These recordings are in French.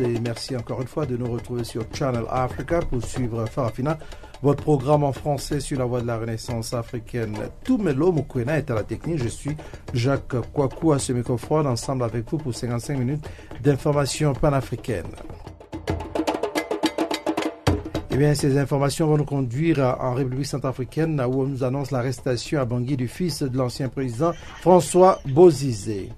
Et merci encore une fois de nous retrouver sur Channel Africa pour suivre Farafina, votre programme en français sur la voie de la renaissance africaine. Toumelo Mukwena est à la technique, je suis Jacques Kouakou à ce microphone ensemble avec vous pour 55 minutes d'informations panafricaines. Eh bien, ces informations vont nous conduire en République centrafricaine où on nous annonce l'arrestation à Bangui du fils de l'ancien président François Bozizé.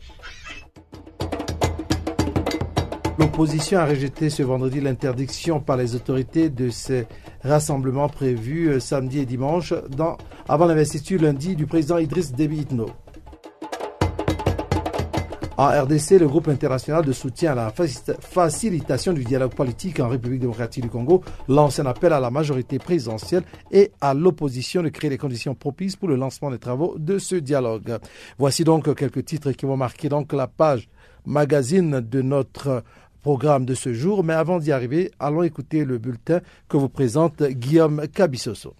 L'opposition a rejeté ce vendredi l'interdiction par les autorités de ces rassemblements prévus euh, samedi et dimanche avant l'investiture lundi du président Idriss Déby Itno. En RDC, le groupe international de soutien à la facilitation du dialogue politique en République démocratique du Congo lance un appel à la majorité présidentielle et à l'opposition de créer les conditions propices pour le lancement des travaux de ce dialogue. Voici donc quelques titres qui vont marquer donc la page magazine de notre programme de ce jour. Mais avant d'y arriver, allons écouter le bulletin que vous présente Guillaume Cabissoso.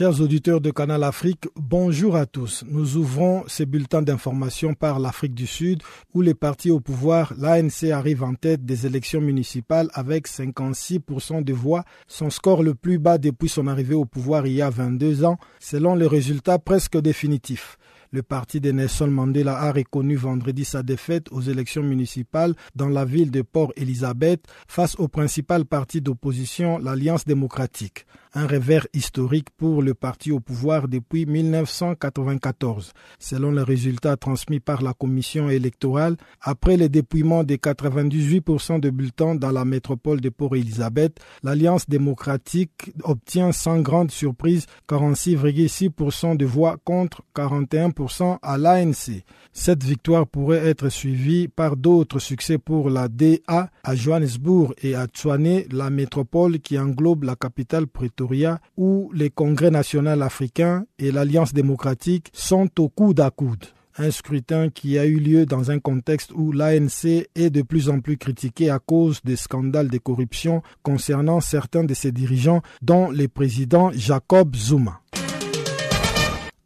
Chers auditeurs de Canal Afrique, bonjour à tous. Nous ouvrons ces bulletins d'information par l'Afrique du Sud où les partis au pouvoir, l'ANC arrive en tête des élections municipales avec 56% de voix, son score le plus bas depuis son arrivée au pouvoir il y a 22 ans, selon les résultats presque définitifs. Le parti de Nelson Mandela a reconnu vendredi sa défaite aux élections municipales dans la ville de Port Elizabeth face au principal parti d'opposition, l'Alliance démocratique. Un revers historique pour le parti au pouvoir depuis 1994. Selon les résultats transmis par la commission électorale, après le dépouillement de 98% de bulletins dans la métropole de Port Elizabeth, l'Alliance démocratique obtient sans grande surprise 46,6% de voix contre 41% à l'ANC. Cette victoire pourrait être suivie par d'autres succès pour la DA à Johannesburg et à Tshwane, la métropole qui englobe la capitale Pretoria, où les congrès national africains et l'Alliance démocratique sont au coude à coude. Un scrutin qui a eu lieu dans un contexte où l'ANC est de plus en plus critiquée à cause des scandales de corruption concernant certains de ses dirigeants, dont le président Jacob Zuma.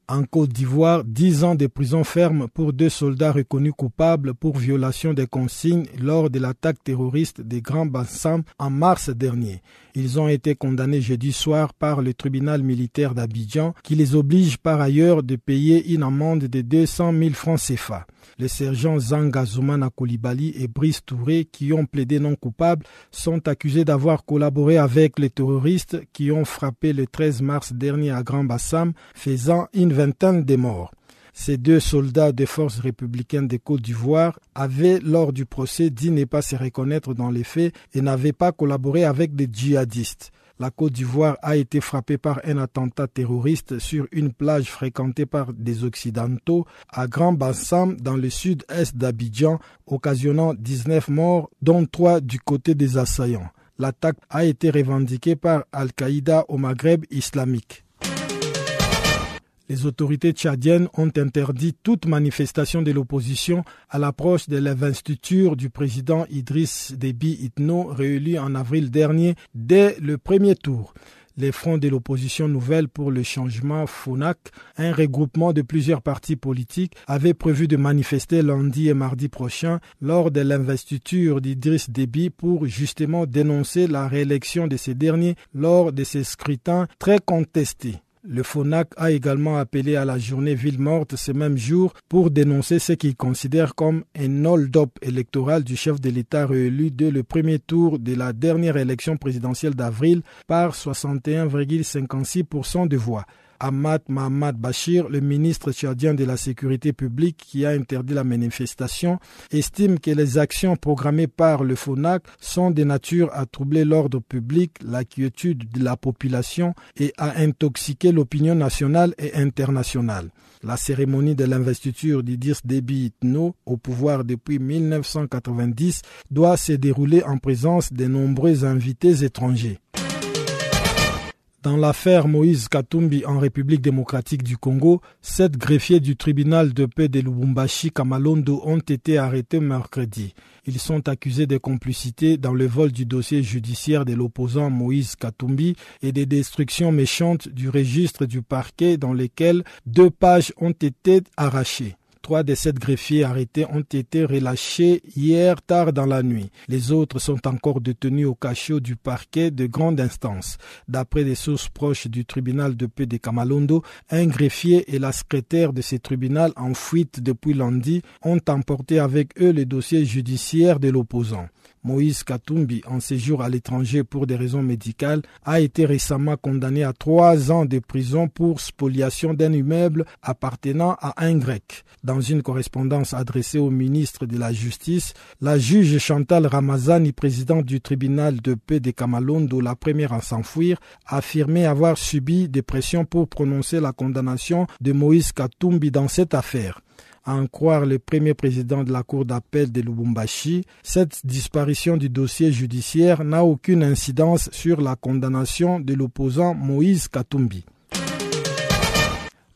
En Côte d'Ivoire, dix ans de prison ferme pour deux soldats reconnus coupables pour violation des consignes lors de l'attaque terroriste des Grands Bassam en mars dernier. Ils ont été condamnés jeudi soir par le tribunal militaire d'Abidjan qui les oblige par ailleurs de payer une amende de 200 000 francs CFA. Les sergents Zanga Zoumana Koulibaly et Brice Touré, qui ont plaidé non coupables, sont accusés d'avoir collaboré avec les terroristes qui ont frappé le 13 mars dernier à Grand Bassam, faisant une vingtaine de morts. Ces deux soldats des forces républicaines des Côtes d'Ivoire avaient, lors du procès, dit ne pas se reconnaître dans les faits et n'avaient pas collaboré avec des djihadistes. La Côte d'Ivoire a été frappée par un attentat terroriste sur une plage fréquentée par des Occidentaux à Grand Bassam dans le sud-est d'Abidjan, occasionnant 19 morts, dont 3 du côté des assaillants. L'attaque a été revendiquée par Al-Qaïda au Maghreb islamique. Les autorités tchadiennes ont interdit toute manifestation de l'opposition à l'approche de l'investiture du président Idriss Déby Itno, réélu en avril dernier dès le premier tour. Les fronts de l'opposition nouvelle pour le changement FONAC, un regroupement de plusieurs partis politiques, avaient prévu de manifester lundi et mardi prochain lors de l'investiture d'Idriss Déby pour justement dénoncer la réélection de ces derniers lors de ces scrutins très contestés. Le FONAC a également appelé à la journée ville morte ce même jour pour dénoncer ce qu'il considère comme un hold-up électoral du chef de l'État réélu dès le premier tour de la dernière élection présidentielle d'avril par 61,56% de voix. Ahmad Mohamed Bachir, le ministre tchadien de la Sécurité publique qui a interdit la manifestation, estime que les actions programmées par le FONAC sont de nature à troubler l'ordre public, la quiétude de la population et à intoxiquer l'opinion nationale et internationale. La cérémonie de l'investiture d'Idris Déby Itno au pouvoir depuis 1990 doit se dérouler en présence de nombreux invités étrangers. Dans l'affaire Moïse Katumbi en République démocratique du Congo, sept greffiers du tribunal de paix de Lubumbashi Kamalondo ont été arrêtés mercredi. Ils sont accusés de complicité dans le vol du dossier judiciaire de l'opposant Moïse Katumbi et des destructions méchantes du registre du parquet dans lesquelles deux pages ont été arrachées. Trois des sept greffiers arrêtés ont été relâchés hier tard dans la nuit. Les autres sont encore détenus au cachot du parquet de grande instance. D'après des sources proches du tribunal de paix de Kamalondo, un greffier et la secrétaire de ce tribunal en fuite depuis lundi ont emporté avec eux le dossier judiciaire de l'opposant. Moïse Katumbi, en séjour à l'étranger pour des raisons médicales, a été récemment condamné à trois ans de prison pour spoliation d'un immeuble appartenant à un grec. Dans une correspondance adressée au ministre de la Justice, la juge Chantal Ramazani, présidente du tribunal de paix de Kamalondo, la première à s'enfuir, a affirmé avoir subi des pressions pour prononcer la condamnation de Moïse Katumbi dans cette affaire. À en croire le premier président de la Cour d'appel de Lubumbashi, cette disparition du dossier judiciaire n'a aucune incidence sur la condamnation de l'opposant Moïse Katumbi.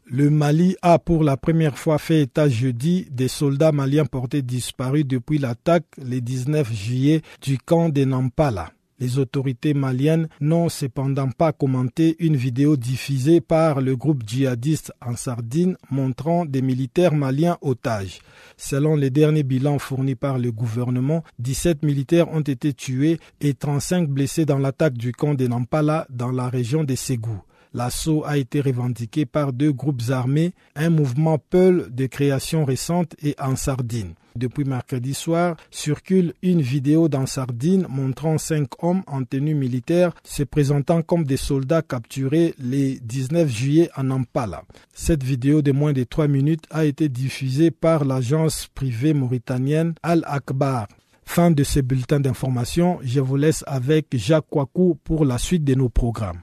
Le Mali a pour la première fois fait état jeudi des soldats maliens portés disparus depuis l'attaque le 19 juillet du camp de Nampala. Les autorités maliennes n'ont cependant pas commenté une vidéo diffusée par le groupe djihadiste en Sardine montrant des militaires maliens otages. Selon les derniers bilans fournis par le gouvernement, 17 militaires ont été tués et 35 blessés dans l'attaque du camp de Nampala dans la région de Ségou. L'assaut a été revendiqué par deux groupes armés, un mouvement Peul de création récente et en Sardine. Depuis mercredi soir, circule une vidéo dans Sardine montrant cinq hommes en tenue militaire se présentant comme des soldats capturés le 19 juillet à Nampala. Cette vidéo de moins de trois minutes a été diffusée par l'agence privée mauritanienne Al Akbar. Fin de ce bulletin d'information, je vous laisse avec Jacques Kwaku pour la suite de nos programmes.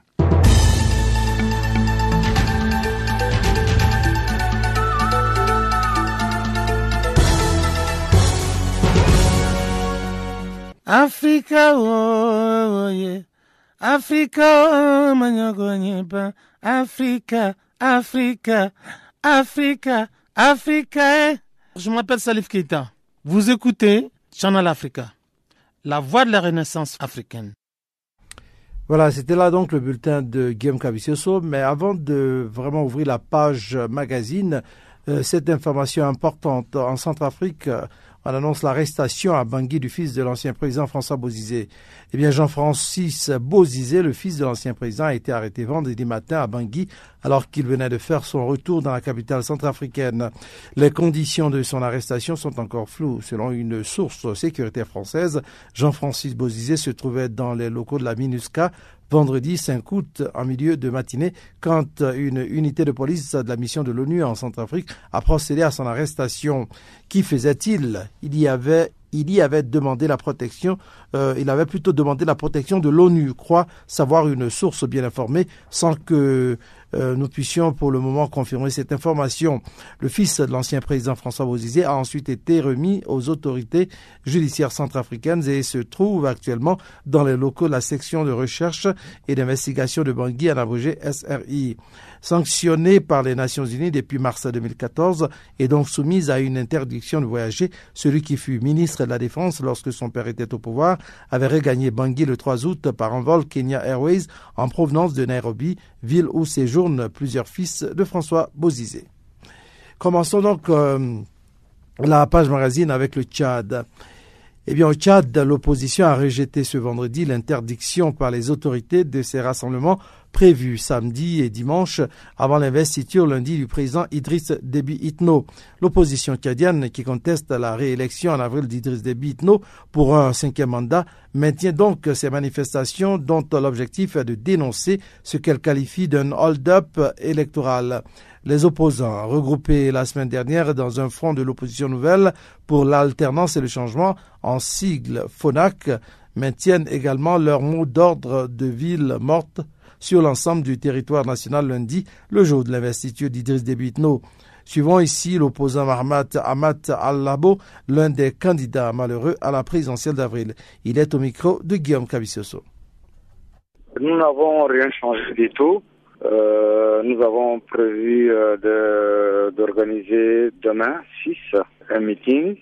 Africa, oh, yeah. Africa, oh, manyogonyepa. Africa, Africa, Africa, Africa. Eh. Je m'appelle Salif Keita. Vous écoutez Channel Africa, la voix de la renaissance africaine. Voilà, c'était là donc le bulletin de Guillaume Cavicioso. Mais avant de vraiment ouvrir la page magazine, euh, cette information importante en Centrafrique, on annonce l'arrestation à Bangui du fils de l'ancien président François Bozizé. Eh bien, Jean-Francis Bozizé, le fils de l'ancien président, a été arrêté vendredi matin à Bangui alors qu'il venait de faire son retour dans la capitale centrafricaine. Les conditions de son arrestation sont encore floues. Selon une source sécuritaire française, Jean-Francis Bozizé se trouvait dans les locaux de la MINUSCA vendredi 5 août en milieu de matinée quand une unité de police de la mission de l'ONU en Centrafrique a procédé à son arrestation. Qui faisait-il? Il y avait il y avait demandé la protection, euh, il avait plutôt demandé la protection de l'ONU, croit savoir une source bien informée, sans que euh, nous puissions pour le moment confirmer cette information. Le fils de l'ancien président François Bozizé a ensuite été remis aux autorités judiciaires centrafricaines et se trouve actuellement dans les locaux de la section de recherche et d'investigation de Bangui en abrégé SRI sanctionnée par les Nations Unies depuis mars 2014 et donc soumise à une interdiction de voyager. Celui qui fut ministre de la Défense lorsque son père était au pouvoir avait regagné Bangui le 3 août par un vol Kenya Airways en provenance de Nairobi, ville où séjournent plusieurs fils de François Bozizé. Commençons donc euh, la page magazine avec le Tchad. Eh bien, au Tchad, l'opposition a rejeté ce vendredi l'interdiction par les autorités de ces rassemblements prévus samedi et dimanche avant l'investiture lundi du président Idriss Déby Itno. L'opposition tchadienne qui conteste la réélection en avril d'Idriss Déby Itno pour un cinquième mandat maintient donc ces manifestations dont l'objectif est de dénoncer ce qu'elle qualifie d'un hold-up électoral. Les opposants, regroupés la semaine dernière dans un front de l'opposition nouvelle pour l'alternance et le changement, en sigle FONAC, maintiennent également leur mot d'ordre de ville morte sur l'ensemble du territoire national lundi, le jour de l'investiture d'Idriss Déby Suivons ici l'opposant Mahmat Amat Al-Labo, l'un des candidats malheureux à la présidentielle d'avril. Il est au micro de Guillaume Cabissoso. Nous n'avons rien changé du tout. Euh, nous avons prévu euh, d'organiser demain 6 un meeting.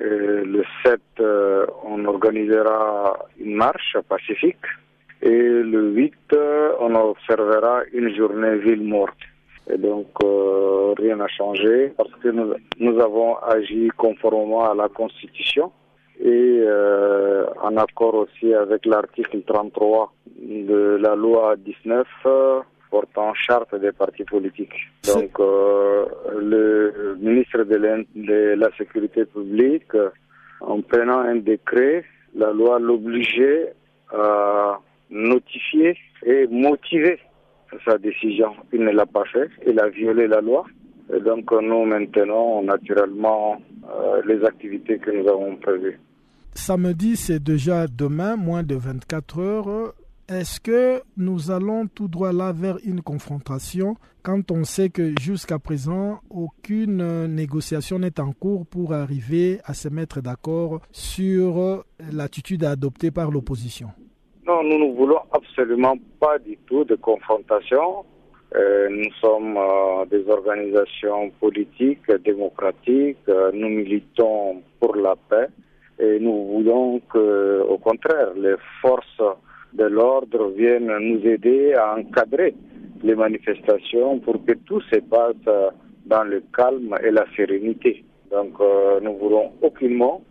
le 7, euh, on organisera une marche pacifique. Et le 8, on observera une journée ville morte. Et donc, rien n'a changé parce que nous, nous, avons agi conformément à la Constitution et en accord aussi avec l'article 33 de la loi 19 portant charte des partis politiques. Donc, euh, le ministre de, la Sécurité publique, en prenant un décret, la loi l'obligeait à notifier et motiver sa décision. Il ne l'a pas fait, il a violé la loi. Et donc, nous maintenons naturellement euh, les activités que nous avons prévues. Samedi, c'est déjà demain, moins de 24 heures. Est-ce que nous allons tout droit là vers une confrontation quand on sait que jusqu'à présent, aucune négociation n'est en cours pour arriver à se mettre d'accord sur l'attitude adoptée par l'opposition? Non, nous ne voulons absolument pas du tout de confrontation. Euh, nous sommes euh, des organisations politiques, démocratiques. Euh, nous militons pour la paix et nous voulons que, au contraire, les forces de l'ordre viennent nous aider à encadrer les manifestations pour que tout se passe dans le calme et la sérénité. Donc nous voulons aucunement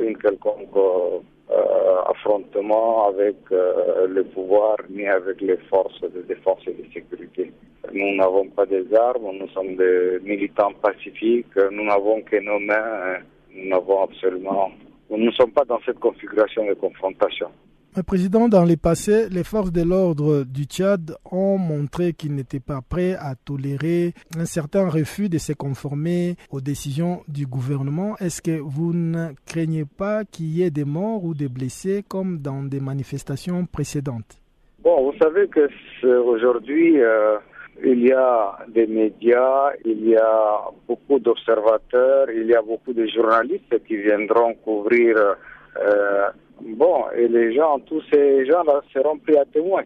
une quelconque affrontement avec le pouvoir ni avec les forces de défense et de sécurité. Nous n'avons pas des armes, nous sommes des militants pacifiques, nous n'avons que nos mains, nous n'avons absolument, nous ne sommes pas dans cette configuration de confrontation. Président, dans le passé, les forces de l'ordre du Tchad ont montré qu'ils n'étaient pas prêts à tolérer un certain refus de se conformer aux décisions du gouvernement. Est-ce que vous ne craignez pas qu'il y ait des morts ou des blessés comme dans des manifestations précédentes? Bon, vous savez que aujourd'hui, euh, il y a des médias, il y a beaucoup d'observateurs, il y a beaucoup de journalistes qui viendront couvrir. Euh, Bon, et les gens, tous ces gens-là seront pris à témoin.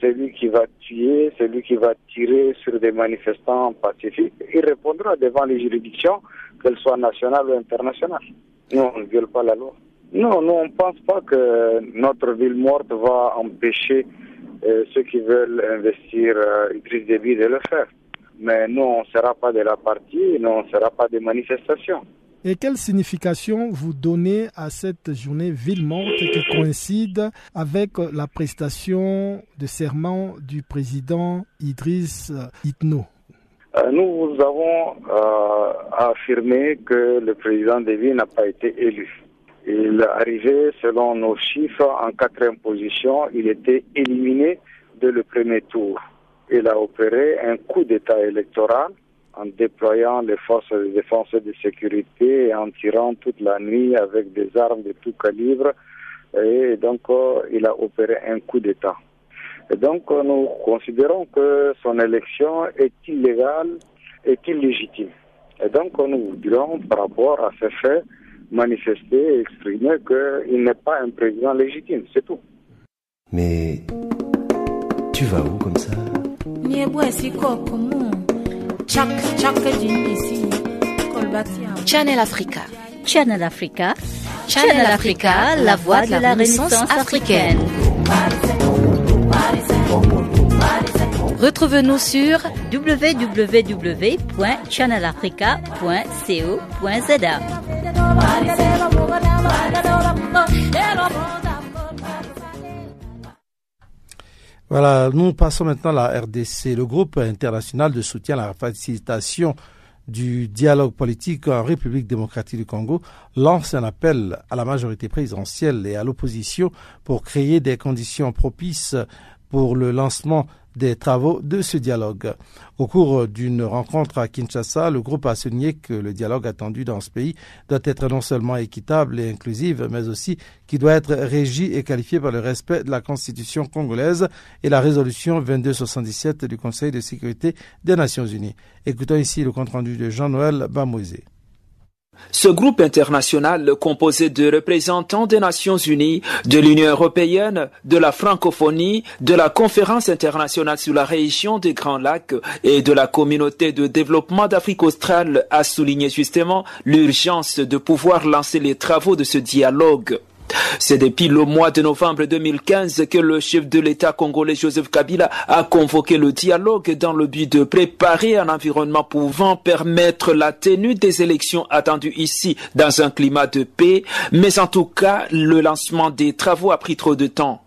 Celui qui va tuer, celui qui va tirer sur des manifestants pacifiques, il répondra devant les juridictions, qu'elles soient nationales ou internationales. Nous, on ne viole pas la loi. Non, nous, on ne pense pas que notre ville morte va empêcher euh, ceux qui veulent investir euh, Idriss Déby de le faire. Mais nous, on ne sera pas de la partie, nous, on ne sera pas des manifestations. Et quelle signification vous donnez à cette journée ville morte qui coïncide avec la prestation de serment du président Idriss Itno? Euh, Nous avons euh, affirmé que le président Déby n'a pas été élu. Il arrivé, selon nos chiffres, en quatrième position. Il était éliminé dès le premier tour. Il a opéré un coup d'État électoral en déployant les forces de défense et de sécurité et en tirant toute la nuit avec des armes de tout calibre. Et donc, euh, il a opéré un coup d'État. Et donc, euh, nous considérons que son élection est illégale, et illégitime. Et donc, nous dirons par rapport à ces faits, manifester et exprimer qu'il n'est pas un président légitime, c'est tout. Mais tu vas où comme ça? Channel Africa. Channel Africa. Channel Africa, la voix de la Renaissance africaine. Retrouve-nous sur www.channelafrica.co.za. Voilà, nous passons maintenant à la RDC, le groupe international de soutien à la facilitation du dialogue politique en République démocratique du Congo lance un appel à la majorité présidentielle et à l'opposition pour créer des conditions propices pour le lancement des travaux de ce dialogue. Au cours d'une rencontre à Kinshasa, le groupe a souligné que le dialogue attendu dans ce pays doit être non seulement équitable et inclusif, mais aussi qu'il doit être régi et qualifié par le respect de la Constitution congolaise et la résolution 2277 du Conseil de sécurité des Nations Unies. Écoutons ici le compte-rendu de Jean-Noël Bamoisé. Ce groupe international composé de représentants des Nations Unies, de l'Union européenne, de la francophonie, de la Conférence internationale sur la région des Grands Lacs et de la communauté de développement d'Afrique australe a souligné justement l'urgence de pouvoir lancer les travaux de ce dialogue. C'est depuis le mois de novembre 2015 que le chef de l'État congolais Joseph Kabila a convoqué le dialogue dans le but de préparer un environnement pouvant permettre la tenue des élections attendues ici dans un climat de paix, mais en tout cas le lancement des travaux a pris trop de temps.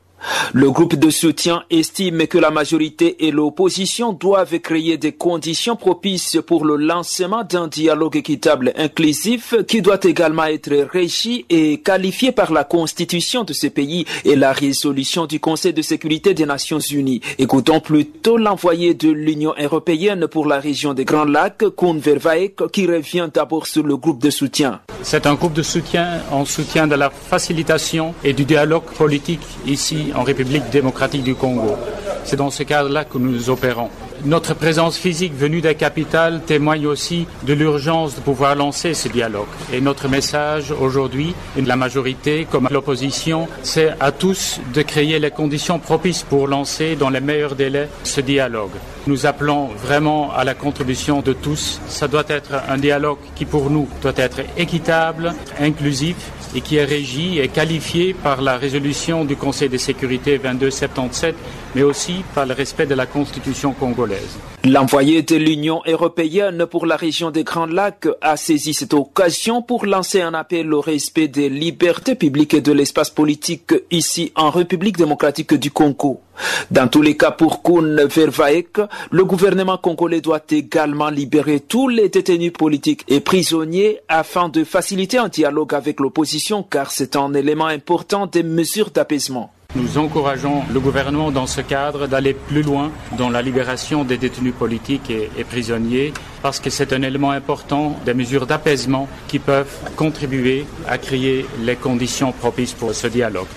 Le groupe de soutien estime que la majorité et l'opposition doivent créer des conditions propices pour le lancement d'un dialogue équitable inclusif qui doit également être régi et qualifié par la constitution de ce pays et la résolution du Conseil de sécurité des Nations Unies. Écoutons plutôt l'envoyé de l'Union européenne pour la région des Grands Lacs, Koun Vervaek, qui revient d'abord sur le groupe de soutien. C'est un groupe de soutien en soutien de la facilitation et du dialogue politique ici en République démocratique du Congo. C'est dans ce cadre-là que nous opérons. Notre présence physique venue des capitales témoigne aussi de l'urgence de pouvoir lancer ce dialogue. Et notre message aujourd'hui, la majorité comme l'opposition, c'est à tous de créer les conditions propices pour lancer dans les meilleurs délais ce dialogue. Nous appelons vraiment à la contribution de tous. Ça doit être un dialogue qui pour nous doit être équitable, inclusif et qui est régi et qualifié par la résolution du Conseil de sécurité 2277, mais aussi par le respect de la Constitution congolaise. L'envoyé de l'Union européenne pour la région des Grands Lacs a saisi cette occasion pour lancer un appel au respect des libertés publiques et de l'espace politique ici en République démocratique du Congo. Dans tous les cas, pour Koun Vervaek, le gouvernement congolais doit également libérer tous les détenus politiques et prisonniers afin de faciliter un dialogue avec l'opposition car c'est un élément important des mesures d'apaisement. Nous encourageons le gouvernement dans ce cadre d'aller plus loin dans la libération des détenus politiques et, et prisonniers parce que c'est un élément important des mesures d'apaisement qui peuvent contribuer à créer les conditions propices pour ce dialogue.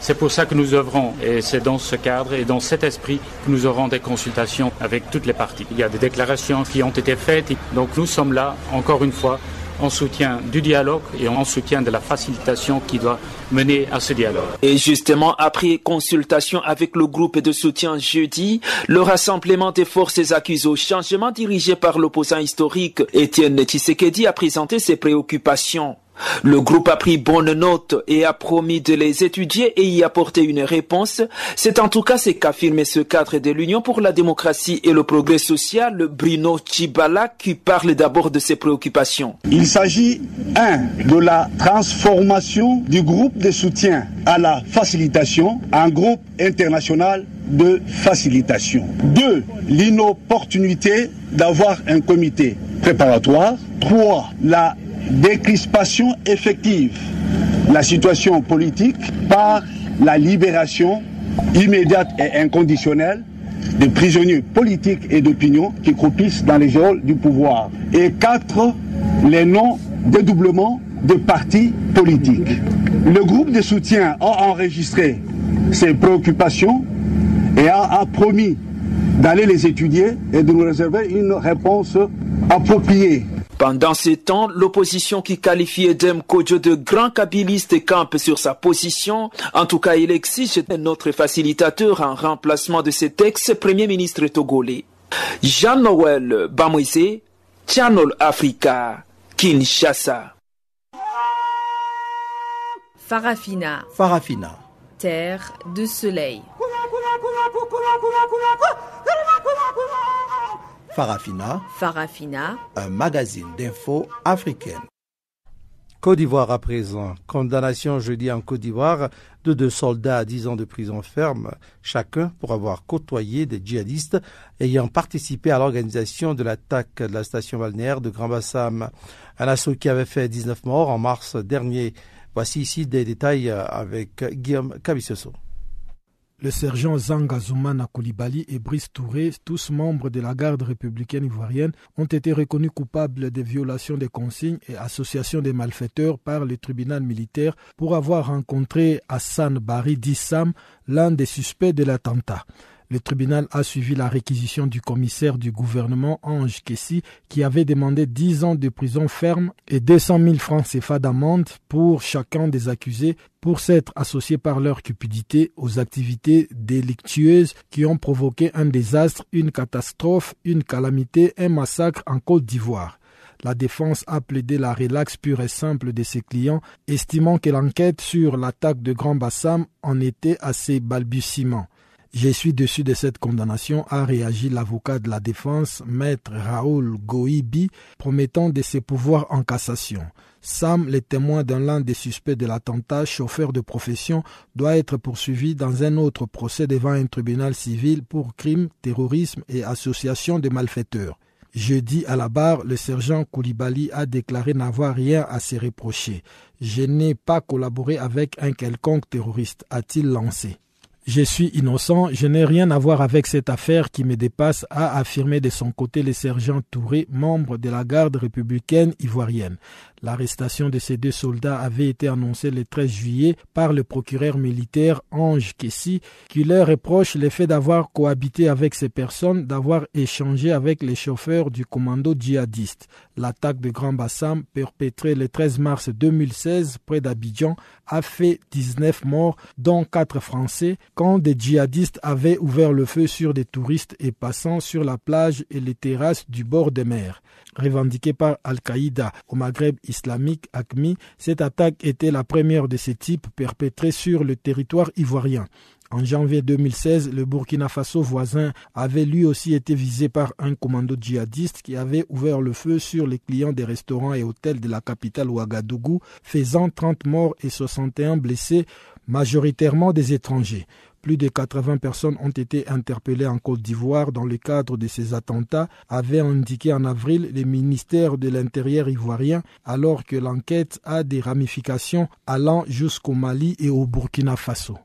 C'est pour ça que nous œuvrons et c'est dans ce cadre et dans cet esprit que nous aurons des consultations avec toutes les parties. Il y a des déclarations qui ont été faites, donc nous sommes là, encore une fois, en soutien du dialogue et en soutien de la facilitation qui doit mener à ce dialogue. Et justement, après consultation avec le groupe de soutien jeudi, le rassemblement des forces accusées au changement dirigé par l'opposant historique Étienne Tshisekedi a présenté ses préoccupations. Le groupe a pris bonne note et a promis de les étudier et y apporter une réponse. C'est en tout cas ce qu'affirme ce cadre de l'Union pour la démocratie et le progrès social, Bruno Chibala, qui parle d'abord de ses préoccupations. Il s'agit, un, de la transformation du groupe de soutien à la facilitation en groupe international de facilitation. Deux, l'inopportunité d'avoir un comité préparatoire. Trois, la décrispation effective la situation politique par la libération immédiate et inconditionnelle des prisonniers politiques et d'opinion qui croupissent dans les geôles du pouvoir. Et quatre, les non-dédoublements de partis politiques. Le groupe de soutien a enregistré ces préoccupations et a, a promis d'aller les étudier et de nous réserver une réponse appropriée. Pendant ce temps, l'opposition qui qualifie Edem Kodjo de grand kabiliste campe sur sa position. En tout cas, il exige notre facilitateur en remplacement de cet ex-premier ministre togolais. Jean-Noël Bamoise, Channel Africa, Kinshasa. Farafina. Farafina. Terre de soleil. Farafina. Farafina. Un magazine d'infos africaine. Côte d'Ivoire à présent. Condamnation jeudi en Côte d'Ivoire de deux soldats à 10 ans de prison ferme, chacun pour avoir côtoyé des djihadistes ayant participé à l'organisation de l'attaque de la station balnéaire de Grand Bassam. Un assaut qui avait fait 19 morts en mars dernier. Voici ici des détails avec Guillaume Cabissoso. Le sergent Zangazoumana Koulibaly et Brice Touré, tous membres de la garde républicaine ivoirienne, ont été reconnus coupables de violations des consignes et associations des malfaiteurs par le tribunal militaire pour avoir rencontré Hassan Bari Dissam, l'un des suspects de l'attentat. Le tribunal a suivi la réquisition du commissaire du gouvernement Ange Kessi qui avait demandé 10 ans de prison ferme et 200 000 francs CFA d'amende pour chacun des accusés pour s'être associés par leur cupidité aux activités délictueuses qui ont provoqué un désastre, une catastrophe, une calamité, un massacre en Côte d'Ivoire. La défense a plaidé la relaxe pure et simple de ses clients, estimant que l'enquête sur l'attaque de Grand Bassam en était assez balbutiement. Je suis dessus de cette condamnation, a réagi l'avocat de la défense, maître Raoul Goibi, promettant de ses pouvoirs en cassation. Sam, le témoin d'un l'un des suspects de l'attentat, chauffeur de profession, doit être poursuivi dans un autre procès devant un tribunal civil pour crime, terrorisme et association de malfaiteurs. Jeudi à la barre, le sergent Koulibaly a déclaré n'avoir rien à se reprocher. Je n'ai pas collaboré avec un quelconque terroriste, a-t-il lancé. Je suis innocent, je n'ai rien à voir avec cette affaire qui me dépasse, a affirmé de son côté le sergent Touré, membre de la garde républicaine ivoirienne. L'arrestation de ces deux soldats avait été annoncée le 13 juillet par le procureur militaire Ange Kessi, qui leur reproche le fait d'avoir cohabité avec ces personnes, d'avoir échangé avec les chauffeurs du commando djihadiste. L'attaque de Grand Bassam, perpétrée le 13 mars 2016 près d'Abidjan, a fait 19 morts, dont 4 Français, quand des djihadistes avaient ouvert le feu sur des touristes et passant sur la plage et les terrasses du bord de mer. Revendiquée par Al-Qaïda au Maghreb islamique ACMI, cette attaque était la première de ce type perpétrée sur le territoire ivoirien. En janvier 2016, le Burkina Faso voisin avait lui aussi été visé par un commando djihadiste qui avait ouvert le feu sur les clients des restaurants et hôtels de la capitale Ouagadougou, faisant 30 morts et 61 blessés, majoritairement des étrangers. Plus de 80 personnes ont été interpellées en Côte d'Ivoire dans le cadre de ces attentats, avait indiqué en avril le ministère de l'Intérieur ivoirien, alors que l'enquête a des ramifications allant jusqu'au Mali et au Burkina Faso.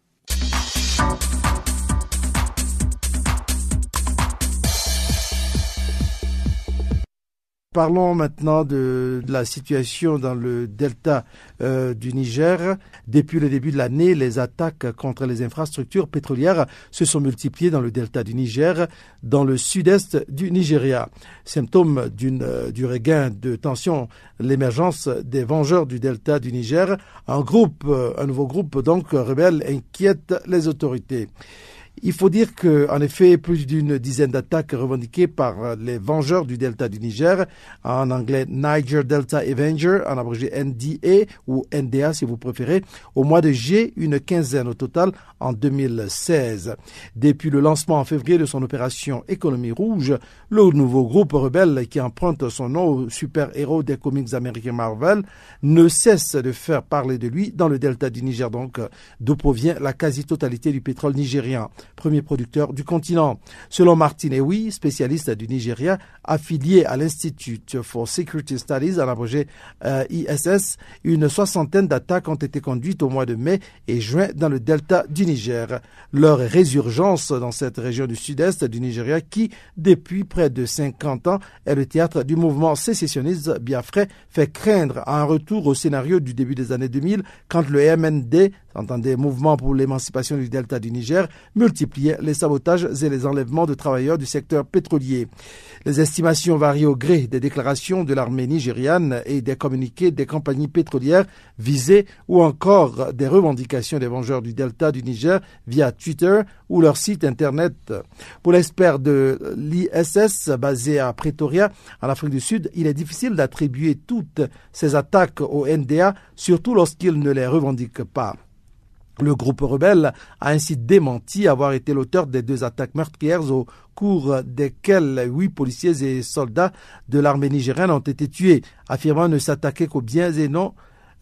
Parlons maintenant de, la situation dans le delta euh, du Niger. Depuis le début de l'année, les attaques contre les infrastructures pétrolières se sont multipliées dans le delta du Niger, dans le sud-est du Nigeria. Symptôme d'une, euh, du regain de tension, l'émergence des vengeurs du delta du Niger, un groupe, euh, un nouveau groupe donc rebelle inquiète les autorités. Il faut dire qu'en effet, plus d'une dizaine d'attaques revendiquées par les vengeurs du delta du Niger, en anglais Niger Delta Avenger, en abrégé NDA ou NDA si vous préférez, au mois de juillet, une quinzaine au total en 2016. Depuis le lancement en février de son opération Économie Rouge, le nouveau groupe rebelle qui emprunte son nom au super-héros des comics américains Marvel ne cesse de faire parler de lui dans le delta du Niger, donc d'où provient la quasi-totalité du pétrole nigérien premier producteur du continent. Selon Martin Ewi, spécialiste du Nigeria, affilié à l'Institute for Security Studies, abrégé euh, ISS, une soixantaine d'attaques ont été conduites au mois de mai et juin dans le delta du Niger. Leur résurgence dans cette région du sud-est du Nigeria qui, depuis près de 50 ans, est le théâtre du mouvement sécessionniste biafrais, fait craindre un retour au scénario du début des années 2000 quand le MND entendez Mouvement pour l'émancipation du delta du Niger, multipliait les sabotages et les enlèvements de travailleurs du secteur pétrolier. Les estimations varient au gré des déclarations de l'armée nigériane et des communiqués des compagnies pétrolières visées ou encore des revendications des vengeurs du delta du Niger via Twitter ou leur site internet. Pour l'expert de l'ISS basé à Pretoria, en Afrique du Sud, il est difficile d'attribuer toutes ces attaques au NDA, surtout lorsqu'il ne les revendique pas. Le groupe rebelle a ainsi démenti avoir été l'auteur des deux attaques meurtrières au cours desquelles huit policiers et soldats de l'armée nigérienne ont été tués, affirmant ne s'attaquer qu'aux biens et non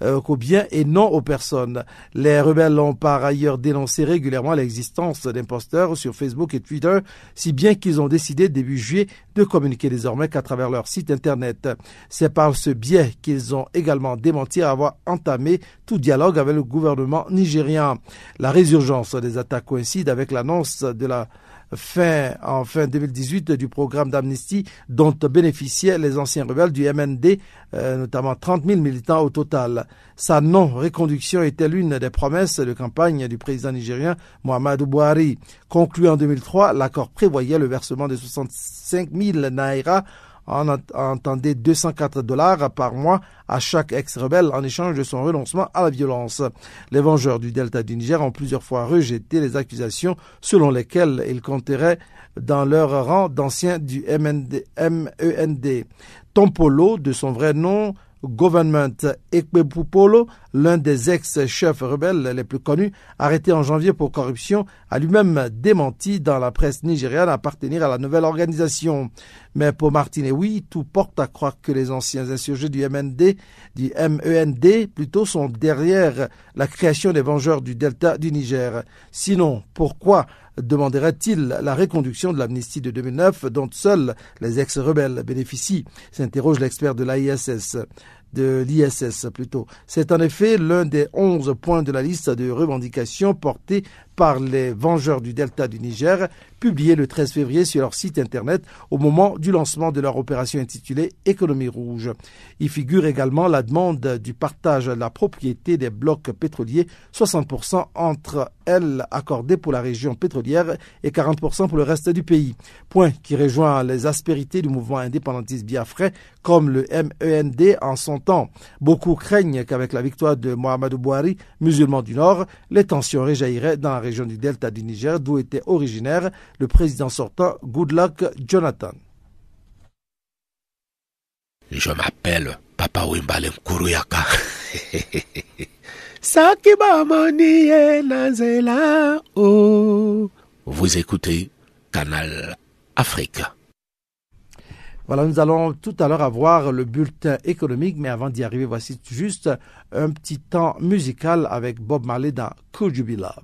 euh, qu'aux biens et non aux personnes. Les rebelles ont par ailleurs dénoncé régulièrement l'existence d'imposteurs sur Facebook et Twitter, si bien qu'ils ont décidé début juillet de communiquer désormais qu'à travers leur site internet. C'est par ce biais qu'ils ont également démenti avoir entamé tout dialogue avec le gouvernement nigérien. La résurgence des attaques coïncide avec l'annonce de la fin, en fin 2018 du programme d'amnistie dont bénéficiaient les anciens rebelles du MND, euh, notamment 30 000 militants au total. Sa non-reconduction était l'une des promesses de campagne du président nigérien Muhammadu Buhari. Conclu en 2003, l'accord prévoyait le versement de 65 000 naira on entendait 204 dollars par mois à chaque ex-rebelle en échange de son renoncement à la violence. Les vengeurs du Delta du Niger ont plusieurs fois rejeté les accusations selon lesquelles ils compteraient dans leur rang d'anciens du MEND. Tompolo, de son vrai nom, Government Ekpepupolo, l'un des ex-chefs rebelles les plus connus, arrêté en janvier pour corruption, a lui-même démenti dans la presse nigériane appartenir à la nouvelle organisation. Mais pour Martine, oui, tout porte à croire que les anciens insurgés du MND, du MEND, plutôt sont derrière la création des vengeurs du Delta du Niger. Sinon, pourquoi demanderait-il la reconduction de l'amnistie de 2009 dont seuls les ex-rebelles bénéficient s'interroge l'expert de l'ISS de l'ISS plutôt. C'est en effet l'un des onze points de la liste de revendications portées par les Vengeurs du Delta du Niger, publié le 13 février sur leur site internet au moment du lancement de leur opération intitulée Économie rouge. Il figure également la demande du partage de la propriété des blocs pétroliers, 60% entre elles accordées pour la région pétrolière et 40% pour le reste du pays. Point qui rejoint les aspérités du mouvement indépendantiste biafrais comme le MEND en son temps. Beaucoup craignent qu'avec la victoire de Mohamed Bouhari, musulman du Nord, les tensions réjailliraient dans la région du delta du Niger, d'où était originaire le président sortant Goodluck Jonathan. Je m'appelle Papa Wimbalen Kuruyaka. Vous écoutez Canal Afrique. Voilà, nous allons tout à l'heure avoir le bulletin économique, mais avant d'y arriver, voici juste un petit temps musical avec Bob Marley dans Could You Be Love?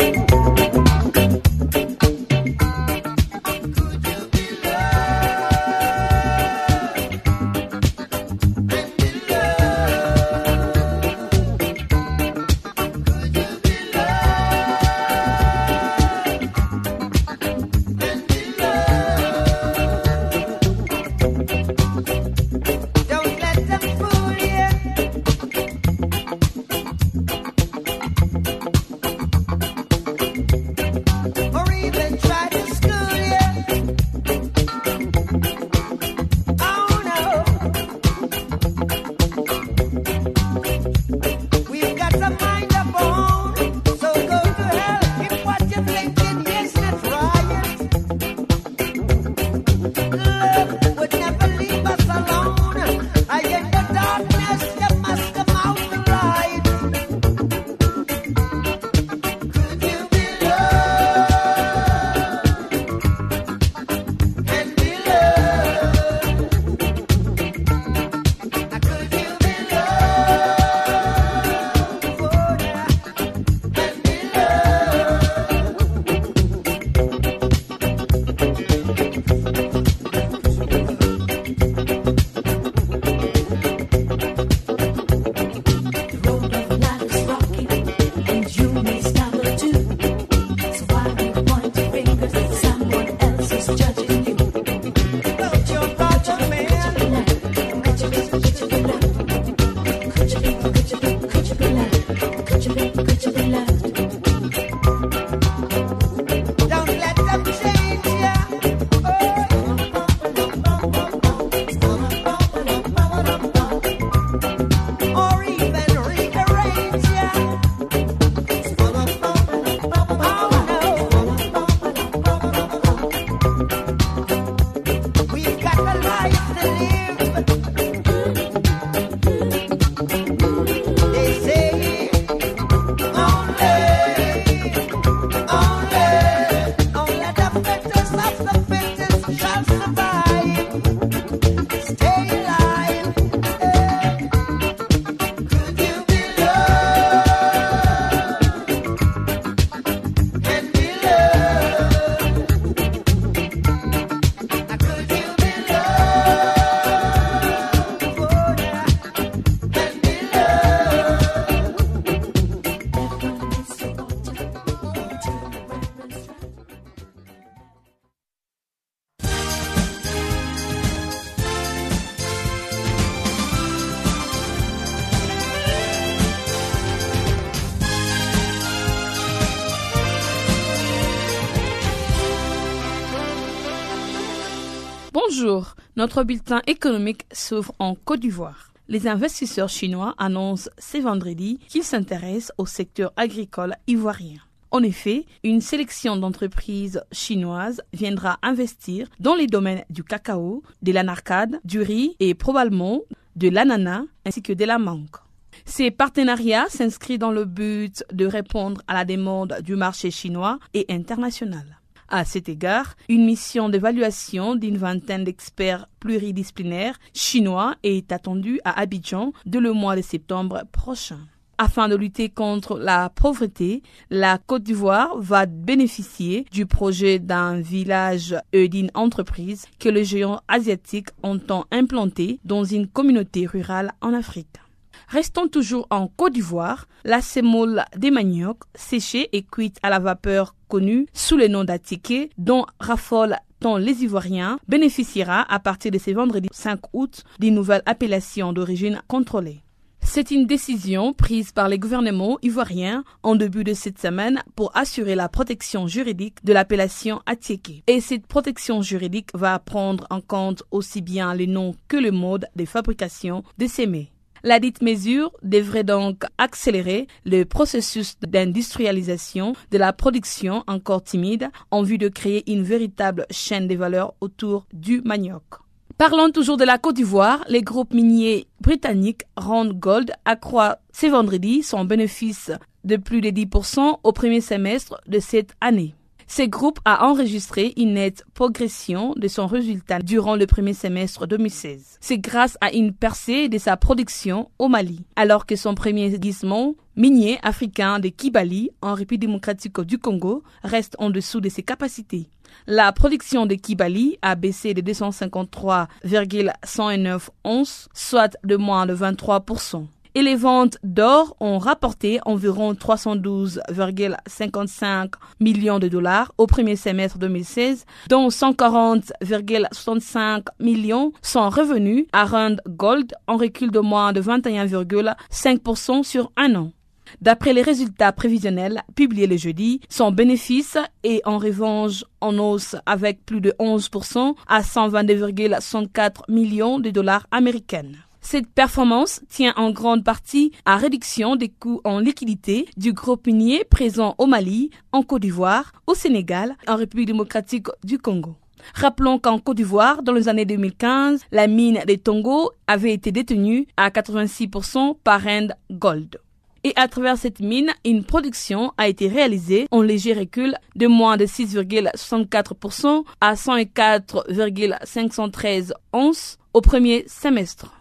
notre bulletin économique s'ouvre en Côte d'Ivoire. Les investisseurs chinois annoncent ce vendredi qu'ils s'intéressent au secteur agricole ivoirien. En effet, une sélection d'entreprises chinoises viendra investir dans les domaines du cacao, de l'anarcade, du riz et probablement de l'ananas ainsi que de la mangue. Ces partenariats s'inscrivent dans le but de répondre à la demande du marché chinois et international. À cet égard, une mission d'évaluation d'une vingtaine d'experts pluridisciplinaires chinois est attendue à Abidjan de le mois de septembre prochain. Afin de lutter contre la pauvreté, la Côte d'Ivoire va bénéficier du projet d'un village et d'une entreprise que le géant asiatique entend implanter dans une communauté rurale en Afrique. Restons toujours en Côte d'Ivoire, la sémoule des maniocs séchée et cuite à la vapeur connue sous le nom d'atiké dont raffolent tant les Ivoiriens bénéficiera à partir de ce vendredi 5 août d'une nouvelle appellation d'origine contrôlée. C'est une décision prise par les gouvernements ivoiriens en début de cette semaine pour assurer la protection juridique de l'appellation Atieke. Et cette protection juridique va prendre en compte aussi bien les noms que le mode de fabrication de ces mets. La dite mesure devrait donc accélérer le processus d'industrialisation de la production encore timide en vue de créer une véritable chaîne de valeur autour du manioc. Parlons toujours de la Côte d'Ivoire, les groupes miniers britanniques Rand Gold accroît ce vendredi son bénéfice de plus de 10% au premier semestre de cette année. Ce groupe a enregistré une nette progression de son résultat durant le premier semestre 2016. C'est grâce à une percée de sa production au Mali, alors que son premier gisement minier africain de Kibali, en République démocratique du Congo, reste en dessous de ses capacités. La production de Kibali a baissé de 253,109 onces, soit de moins de 23% et les ventes d'or ont rapporté environ 312,55 millions de dollars au premier semestre 2016, dont 140,65 millions sont revenus à Rand Gold en recul de moins de 21,5% sur un an. D'après les résultats prévisionnels publiés le jeudi, son bénéfice est en revanche en hausse avec plus de 11% à 122,64 millions de dollars américains. Cette performance tient en grande partie à réduction des coûts en liquidité du groupe minier présent au Mali, en Côte d'Ivoire, au Sénégal, en République démocratique du Congo. Rappelons qu'en Côte d'Ivoire, dans les années 2015, la mine des Tongo avait été détenue à 86% par Rand Gold. Et à travers cette mine, une production a été réalisée en léger recul de moins de 6,64% à 104,513 onces au premier semestre.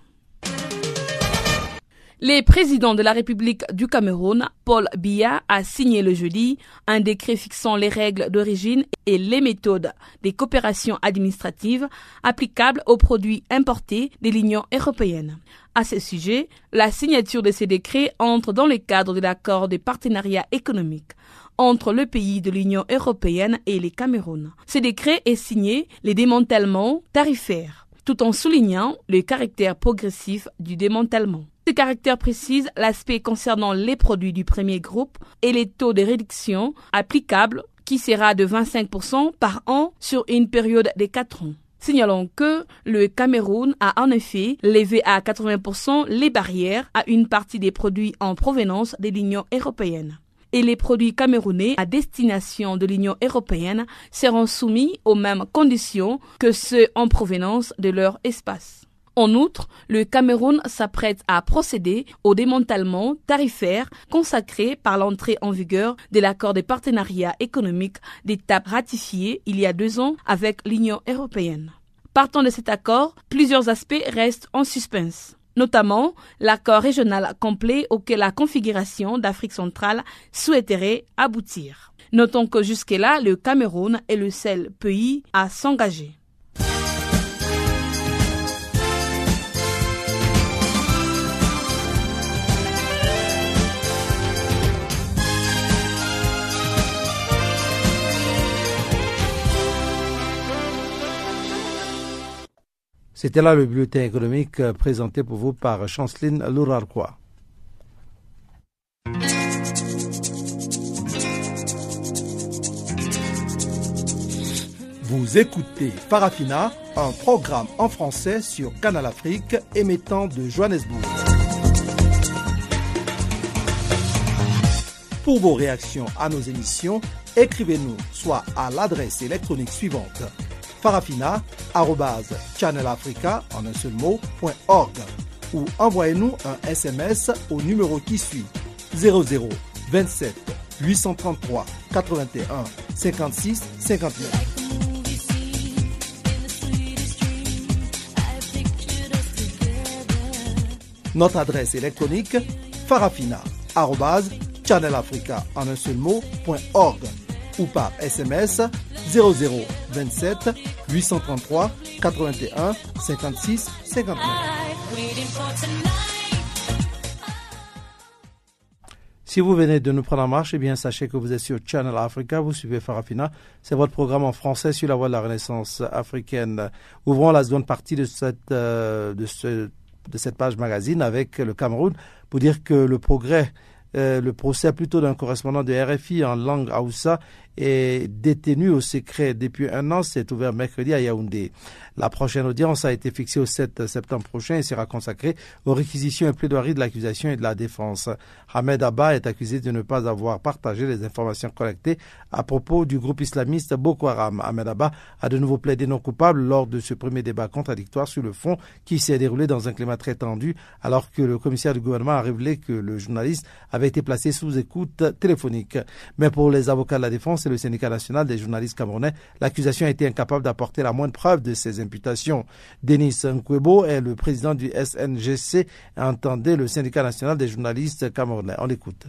Le président de la République du Cameroun, Paul Biya, a signé le jeudi un décret fixant les règles d'origine et les méthodes des coopérations administratives applicables aux produits importés de l'Union européenne. À ce sujet, la signature de ces décrets entre dans le cadre de l'accord de partenariat économique entre le pays de l'Union européenne et le Cameroun. Ce décret est signé les démantèlements tarifaires, tout en soulignant le caractère progressif du démantèlement. Ce caractère précise l'aspect concernant les produits du premier groupe et les taux de réduction applicables qui sera de 25% par an sur une période de 4 ans. Signalons que le Cameroun a en effet levé à 80% les barrières à une partie des produits en provenance de l'Union européenne. Et les produits camerounais à destination de l'Union européenne seront soumis aux mêmes conditions que ceux en provenance de leur espace. En outre, le Cameroun s'apprête à procéder au démantèlement tarifaire consacré par l'entrée en vigueur de l'accord de partenariat économique d'étape ratifié il y a deux ans avec l'Union européenne. Partant de cet accord, plusieurs aspects restent en suspens notamment l'accord régional complet auquel la configuration d'Afrique centrale souhaiterait aboutir. Notons que jusque-là, le Cameroun est le seul pays à s'engager. C'était là le bulletin économique euh, présenté pour vous par Chanceline Lourarquois. Vous écoutez Farafina, un programme en français sur Canal Afrique émettant de Johannesburg. Pour vos réactions à nos émissions, écrivez-nous soit à l'adresse électronique suivante farafina.channelafrica en un seul ou envoyez-nous un SMS au numéro qui suit 00 27 833 81 56 59. Notre adresse électronique farafina.channelafrica en un seul mot, .org ou par SMS 0027 833 81 56 59. Si vous venez de nous prendre en marche, eh bien, sachez que vous êtes sur Channel Africa, vous suivez Farafina. C'est votre programme en français sur la voie de la Renaissance africaine. Ouvrons la seconde partie de cette, euh, page magazine avec le Cameroun pour dire que le progrès euh, le procès plutôt d'un correspondant de RFI en langue Haoussa est détenu au secret depuis un an. C'est ouvert mercredi à Yaoundé. La prochaine audience a été fixée au 7 septembre prochain et sera consacrée aux réquisitions et plaidoiries de l'accusation et de la défense. Ahmed Abba est accusé de ne pas avoir partagé les informations collectées à propos du groupe islamiste Boko Haram. Ahmed Abba a de nouveau plaidé non coupable lors de ce premier débat contradictoire sur le fond qui s'est déroulé dans un climat très tendu alors que le commissaire du gouvernement a révélé que le journaliste avait été placé sous écoute téléphonique. Mais pour les avocats de la défense et le syndicat national des journalistes camerounais, l'accusation a été incapable d'apporter la moindre preuve de ces imputations. Denis Nkwebo est le président du SNGC, entendait le syndicat national des journalistes camerounais. On l'écoute.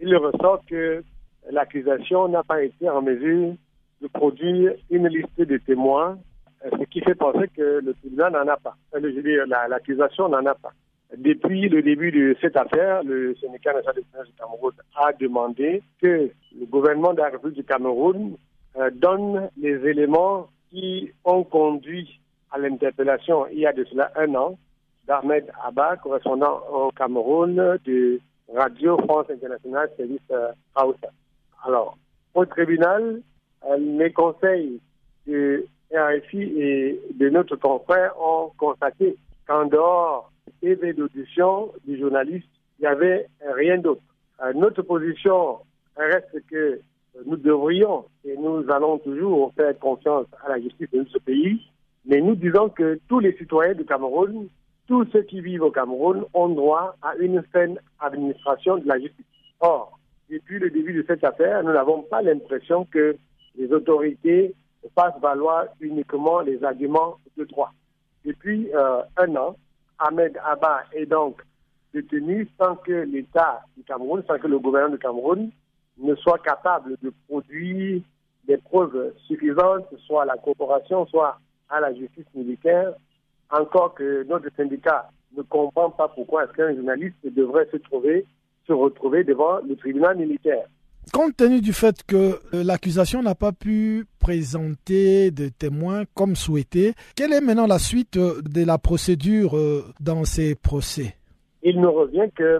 Il ressort que l'accusation n'a pas été en mesure de produire une liste de témoins, ce qui fait penser que le tribunal n'en a pas. Je veux dire, l'accusation n'en a pas. Depuis le début de cette affaire, le syndicat national du Cameroun a demandé que le gouvernement de la République du Cameroun euh, donne les éléments qui ont conduit à l'interpellation il y a de cela un an d'Ahmed Abba, correspondant au Cameroun de Radio France Internationale Service euh, Alors, au tribunal, euh, les conseils de RFI et de notre confrère ont constaté qu'en dehors des d'audition du journaliste, il n'y avait rien d'autre. Notre position reste que nous devrions et nous allons toujours faire confiance à la justice de notre pays, mais nous disons que tous les citoyens du Cameroun, tous ceux qui vivent au Cameroun ont droit à une saine administration de la justice. Or, depuis le début de cette affaire, nous n'avons pas l'impression que les autorités fassent valoir uniquement les arguments de droit. Depuis euh, un an, Ahmed Abba est donc détenu sans que l'État du Cameroun, sans que le gouvernement du Cameroun ne soit capable de produire des preuves suffisantes, soit à la corporation, soit à la justice militaire, encore que notre syndicat ne comprend pas pourquoi est-ce qu'un journaliste devrait se trouver, se retrouver devant le tribunal militaire. Compte tenu du fait que euh, l'accusation n'a pas pu présenter de témoins comme souhaité, quelle est maintenant la suite euh, de la procédure euh, dans ces procès? Il nous revient que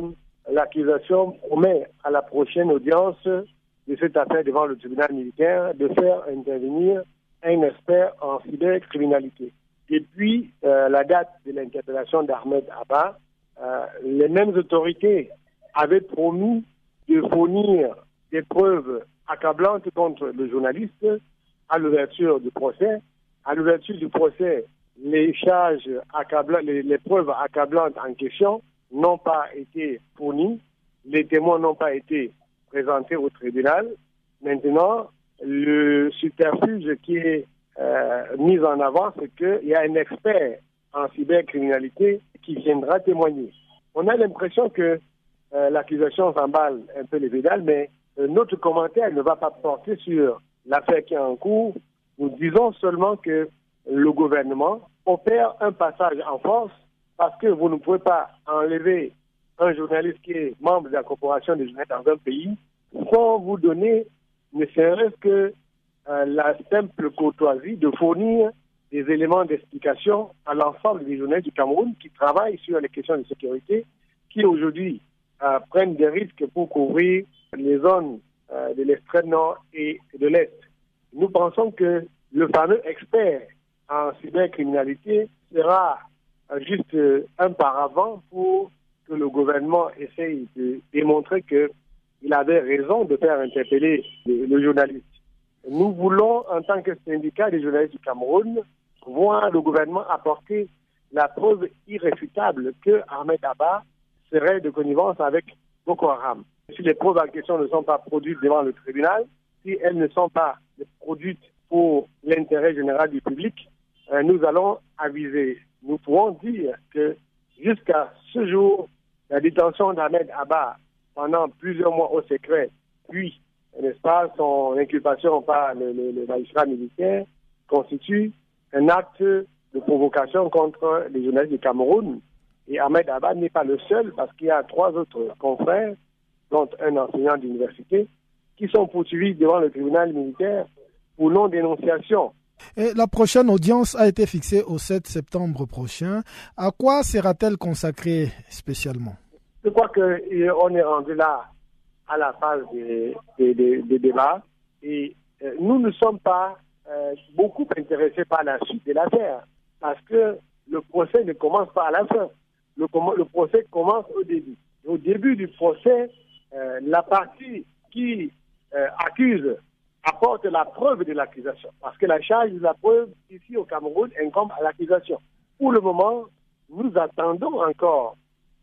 l'accusation promet à la prochaine audience de cette affaire devant le tribunal militaire de faire intervenir un expert en cybercriminalité. Depuis la date de l'interpellation d'Ahmed Abba, les mêmes autorités avaient promis de fournir des preuves accablantes contre le journaliste à l'ouverture du procès. À l'ouverture du procès, les preuves accablantes en question n'ont pas été fournies, les témoins n'ont pas été présentés au tribunal. Maintenant, le superfuge qui est euh, mis en avant, c'est qu'il y a un expert en cybercriminalité qui viendra témoigner. On a l'impression que euh, l'accusation s'emballe un peu les pédales, mais notre commentaire ne va pas porter sur l'affaire qui est en cours. Nous disons seulement que le gouvernement opère un passage en force parce que vous ne pouvez pas enlever un journaliste qui est membre de la corporation des journalistes dans un pays sans vous donner ne serait-ce que euh, la simple courtoisie de fournir des éléments d'explication à l'ensemble des journalistes du Cameroun qui travaillent sur les questions de sécurité, qui aujourd'hui euh, prennent des risques pour couvrir les zones euh, de l'extrême nord et de l'est. nous pensons que le fameux expert en cybercriminalité sera juste un paravent pour que le gouvernement essaye de démontrer qu'il avait raison de faire interpeller le, journaliste. Nous voulons, en tant que syndicat des journalistes du Cameroun, voir le gouvernement apporter la preuve irréfutable que Ahmed Abba serait de connivence avec Boko Haram. Si les preuves en question ne sont pas produites devant le tribunal, si elles ne sont pas produites pour l'intérêt général du public, euh, nous allons aviser. Nous pouvons dire que jusqu'à ce jour, la détention d'Ahmed Abba pendant plusieurs mois au secret, puis, n'est-ce pas, son inculpation par le, le, magistrat militaire constitue un acte de provocation contre les journalistes du Cameroun. Et Ahmed Abba n'est pas le seul parce qu'il y a trois autres confrères, dont un enseignant d'université, qui sont poursuivis devant le tribunal militaire pour non-dénonciation. Et la prochaine audience a été fixée au 7 septembre prochain. À quoi sera-t-elle consacrée spécialement? Je crois qu'on est rendu là à la phase des, débats et euh, nous ne sommes pas euh, beaucoup intéressés par la suite de l'affaire parce que le procès ne commence pas à la fin. Le, le procès commence au début. Au début du procès, euh, la partie qui accuse apporte la preuve de l'accusation. Parce que la charge de la preuve ici au Cameroun incombe à l'accusation. Pour le moment, nous attendons encore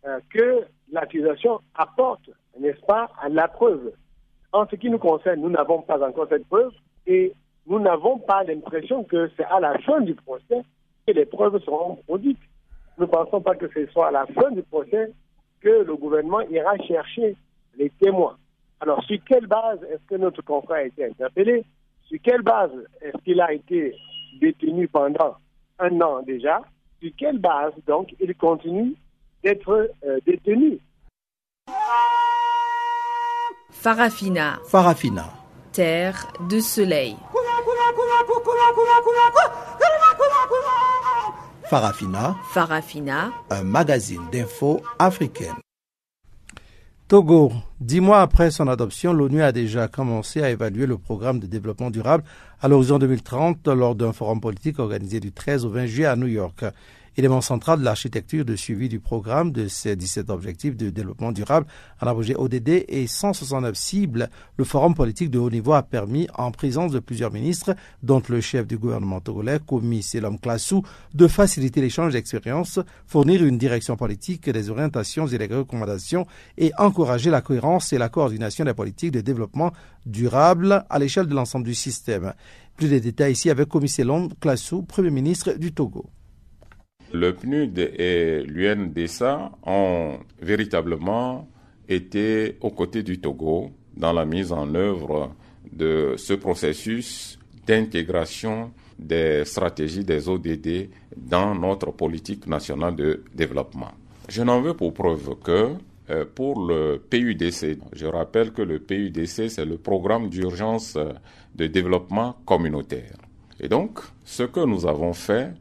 euh, que l'accusation apporte, n'est-ce pas, la preuve. En ce qui nous concerne, nous n'avons pas encore cette preuve et nous n'avons pas l'impression que c'est à la fin du procès que les preuves seront produites. Nous ne pensons pas que ce soit à la fin du procès que le gouvernement ira chercher les témoins. Alors, sur quelle base est-ce que notre confrère a été interpellé? Sur quelle base est-ce qu'il a été détenu pendant un an déjà? Sur quelle base, donc, il continue d'être euh, détenu? Farafina. Farafina. Terre de soleil. Farafina. Farafina. Un magazine d'infos africaine. Togo, dix mois après son adoption, l'ONU a déjà commencé à évaluer le programme de développement durable à l'horizon 2030 lors d'un forum politique organisé du 13 au 20 juillet à New York élément central de l'architecture de suivi du programme de ces 17 objectifs de développement durable en abrégé ODD et 169 cibles, le forum politique de haut niveau a permis, en présence de plusieurs ministres, dont le chef du gouvernement togolais, Komi Selom Klassou, de faciliter l'échange d'expériences, fournir une direction politique, des orientations et des recommandations et encourager la cohérence et la coordination des politiques de développement durable à l'échelle de l'ensemble du système. Plus de détails ici avec Komi Selom Klassou, Premier ministre du Togo. Le PNUD et l'UNDSA ont véritablement été aux côtés du Togo dans la mise en œuvre de ce processus d'intégration des stratégies des ODD dans notre politique nationale de développement. Je n'en veux pour preuve que euh, pour le PUDC, je rappelle que le PUDC, c'est le programme d'urgence de développement communautaire. Et donc, ce que nous avons fait,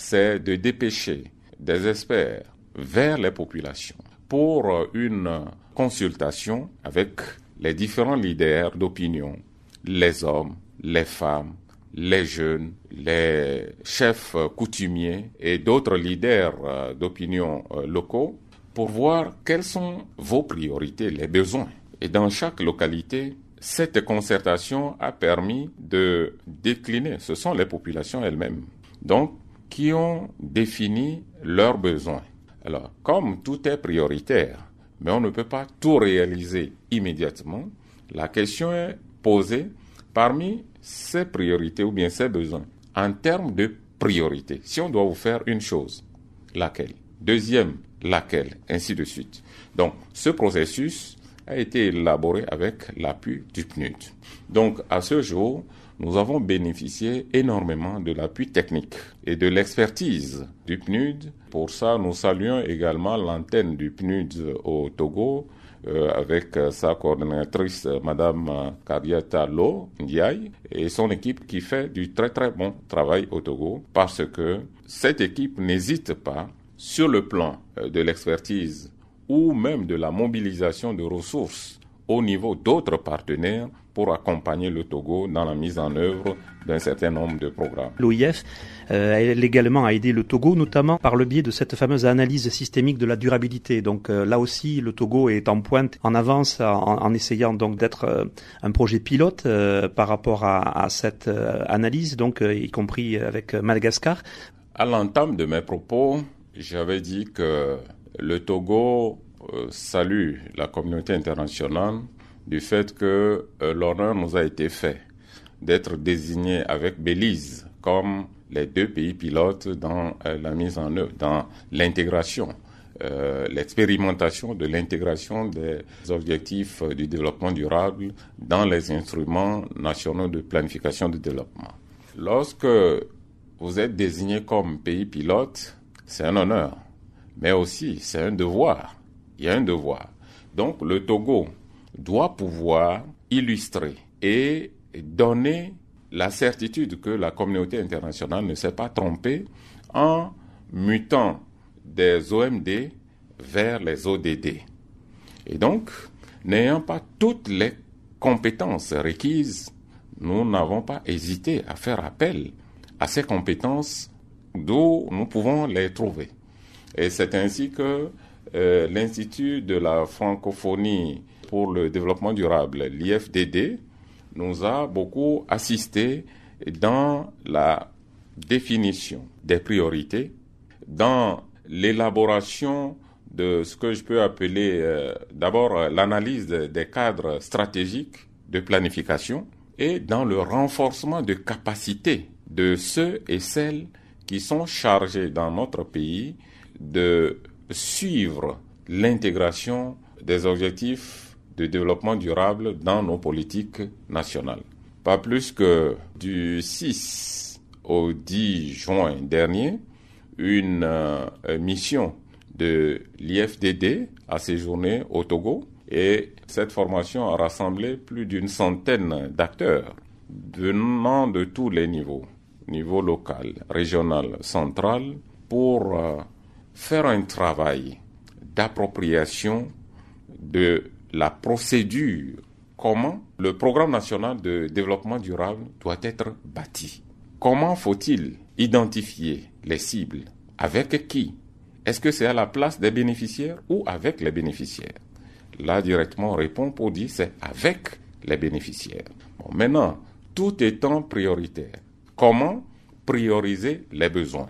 c'est de dépêcher des experts vers les populations pour une consultation avec les différents leaders d'opinion, les hommes, les femmes, les jeunes, les chefs coutumiers et d'autres leaders euh, d'opinion euh, locaux pour voir quelles sont vos priorités, les besoins. Et dans chaque localité, cette concertation a permis de décliner, ce sont les populations elles-mêmes. Donc, qui ont défini leurs besoins. Alors, comme tout est prioritaire, mais on ne peut pas tout réaliser immédiatement, la question est posée parmi ces priorités ou bien ces besoins en termes de priorité. Si on doit vous faire une chose, laquelle? Deuxième, laquelle? Ainsi de suite. Donc, ce processus a été élaboré avec l'appui du PNUD. Donc, à ce jour, nous avons bénéficié énormément de l'appui technique et de l'expertise du PNUD. Pour ça, nous saluons également l'antenne du PNUD au Togo euh, avec sa coordinatrice Madame Kariata Lo Ndiaye et son équipe qui fait du très très bon travail au Togo parce que cette équipe n'hésite pas sur le plan euh, de l'expertise ou même de la mobilisation de ressources au niveau d'autres partenaires pour accompagner le Togo dans la mise en œuvre d'un certain nombre de programmes. L'OIF euh, elle également a aidé le Togo, notamment par le biais de cette fameuse analyse systémique de la durabilité. Donc euh, là aussi, le Togo est en pointe, en avance, en, essayant donc d'être euh, un projet pilote par rapport à, à cette analyse, donc y compris avec Madagascar. À l'entame de mes propos, j'avais dit que le Togo salue la communauté internationale du fait que l'honneur nous a été fait d'être désigné avec Belize comme les deux pays pilotes dans euh, la mise en œuvre, dans l'intégration, euh, l'expérimentation de l'intégration des objectifs du développement durable dans les instruments nationaux de planification de développement. Lorsque vous êtes désigné comme pays pilote, c'est un honneur, mais aussi c'est un devoir. Il y a un devoir. Donc le Togo doit pouvoir illustrer et donner la certitude que la communauté internationale ne s'est pas trompée en mutant des OMD vers les ODD. Et donc, n'ayant pas toutes les compétences requises, nous n'avons pas hésité à faire appel à ces compétences d'où nous pouvons les trouver. Et c'est ainsi que euh, l'Institut de la francophonie pour le développement durable, l'IFDD, nous a beaucoup assisté dans la définition des priorités, dans l'élaboration de ce que je peux appeler euh, d'abord l'analyse des cadres stratégiques de planification et dans le renforcement de capacités de ceux et celles qui sont chargés dans notre pays de suivre l'intégration des objectifs de développement durable dans nos politiques nationales. Pas plus que du 6 au 10 juin dernier, une euh, mission de l'IFDD a séjourné au Togo et cette formation a rassemblé plus d'une centaine d'acteurs venant de tous les niveaux, niveau local, régional, central, pour euh, faire un travail d'appropriation de la procédure, comment le programme national de développement durable doit être bâti? Comment faut-il identifier les cibles? Avec qui? Est-ce que c'est à la place des bénéficiaires ou avec les bénéficiaires? Là, directement, on répond pour dire c'est avec les bénéficiaires. Bon, maintenant, tout étant prioritaire, comment prioriser les besoins?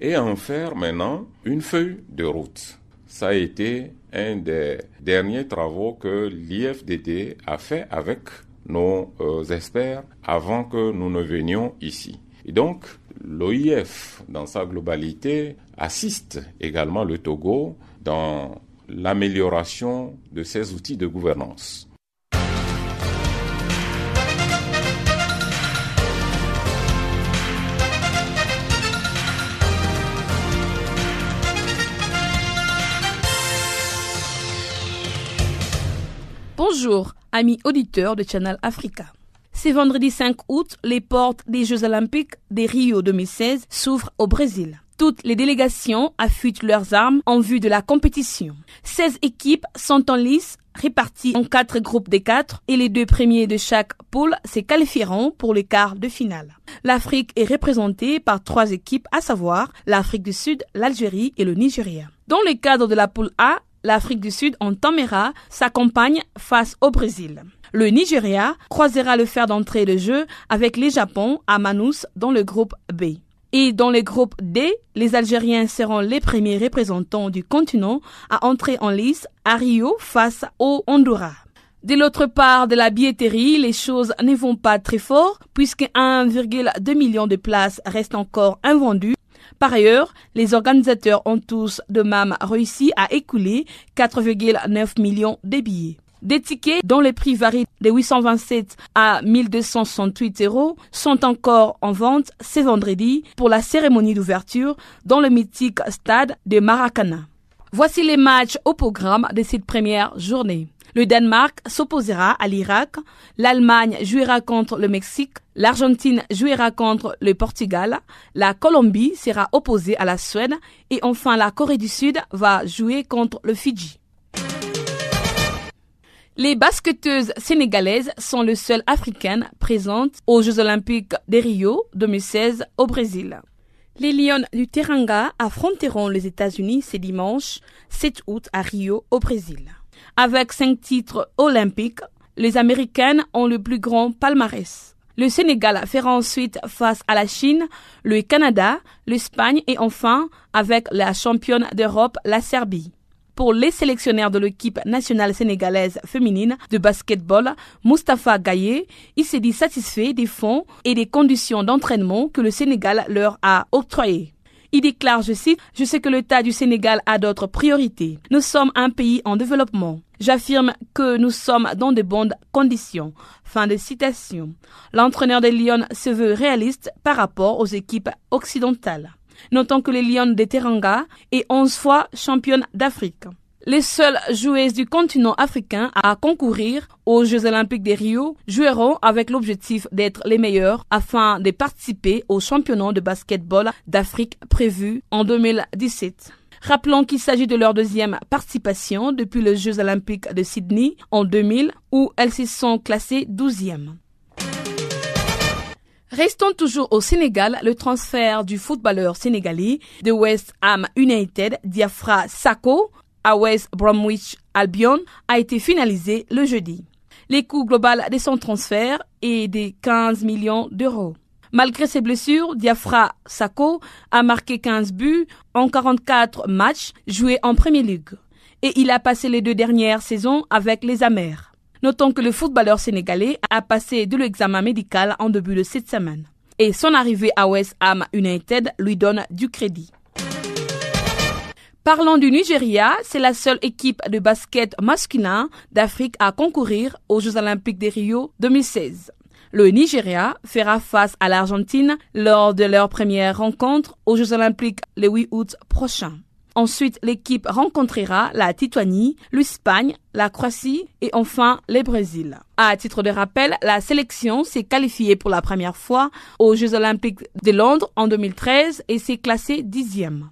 Et en faire maintenant une feuille de route. Ça a été un des derniers travaux que l'IFDD a fait avec nos euh, experts avant que nous ne venions ici. Et donc, l'OIF, dans sa globalité, assiste également le Togo dans l'amélioration de ses outils de gouvernance. Bonjour, amis auditeurs de Channel Africa. C'est vendredi 5 août, les portes des Jeux Olympiques des Rio 2016 s'ouvrent au Brésil. Toutes les délégations affûtent leurs armes en vue de la compétition. 16 équipes sont en lice réparties en quatre groupes de quatre et les deux premiers de chaque poule se qualifieront pour les quarts de finale. L'Afrique est représentée par trois équipes, à savoir l'Afrique du Sud, l'Algérie et le Nigeria. Dans le cadre de la poule A, l'Afrique du Sud en sa s'accompagne face au Brésil. Le Nigeria croisera le fer d'entrée de jeu avec les Japon à Manus dans le groupe B. Et dans le groupe D, les Algériens seront les premiers représentants du continent à entrer en lice à Rio face au Honduras. De l'autre part de la billetterie, les choses ne vont pas très fort puisque 1,2 million de places restent encore invendues par ailleurs, les organisateurs ont tous de même réussi à écouler 4,9 millions de billets. Des tickets dont les prix varient de 827 à 1268 euros sont encore en vente ce vendredi pour la cérémonie d'ouverture dans le mythique stade de Maracana. Voici les matchs au programme de cette première journée. Le Danemark s'opposera à l'Irak, l'Allemagne jouera contre le Mexique, l'Argentine jouera contre le Portugal, la Colombie sera opposée à la Suède et enfin la Corée du Sud va jouer contre le Fidji. Les basketteuses sénégalaises sont le seul africaines présentes aux Jeux olympiques de Rio 2016 au Brésil. Les Lions du Teranga affronteront les États-Unis ce dimanche 7 août à Rio au Brésil. Avec cinq titres olympiques, les Américaines ont le plus grand palmarès. Le Sénégal fera ensuite face à la Chine, le Canada, l'Espagne et enfin avec la championne d'Europe, la Serbie. Pour les sélectionnaires de l'équipe nationale sénégalaise féminine de basketball, Mustapha Gaye, il s'est dit satisfait des fonds et des conditions d'entraînement que le Sénégal leur a octroyés. Il déclare, je cite, Je sais que l'État du Sénégal a d'autres priorités. Nous sommes un pays en développement. J'affirme que nous sommes dans de bonnes conditions. Fin de citation. L'entraîneur des Lions se veut réaliste par rapport aux équipes occidentales. Notons que les Lions de Teranga est 11 fois championne d'Afrique. Les seules joueuses du continent africain à concourir aux Jeux olympiques de Rio joueront avec l'objectif d'être les meilleures afin de participer au championnat de basketball d'Afrique prévu en 2017. Rappelons qu'il s'agit de leur deuxième participation depuis les Jeux olympiques de Sydney en 2000 où elles se sont classées 12e. Restons toujours au Sénégal, le transfert du footballeur sénégalais de West Ham United, Diafra Sako, à West Bromwich Albion, a été finalisé le jeudi. Le coût global de son transfert est de 15 millions d'euros. Malgré ses blessures, Diafra Sako a marqué 15 buts en 44 matchs joués en Premier League. Et il a passé les deux dernières saisons avec les Amers. Notons que le footballeur sénégalais a passé de l'examen médical en début de cette semaine. Et son arrivée à West Ham United lui donne du crédit. Parlons du Nigeria, c'est la seule équipe de basket masculin d'Afrique à concourir aux Jeux olympiques de Rio 2016. Le Nigeria fera face à l'Argentine lors de leur première rencontre aux Jeux olympiques le 8 août prochain. Ensuite, l'équipe rencontrera la Titoanie, l'Espagne, la Croatie et enfin le Brésil. À titre de rappel, la sélection s'est qualifiée pour la première fois aux Jeux olympiques de Londres en 2013 et s'est classée dixième.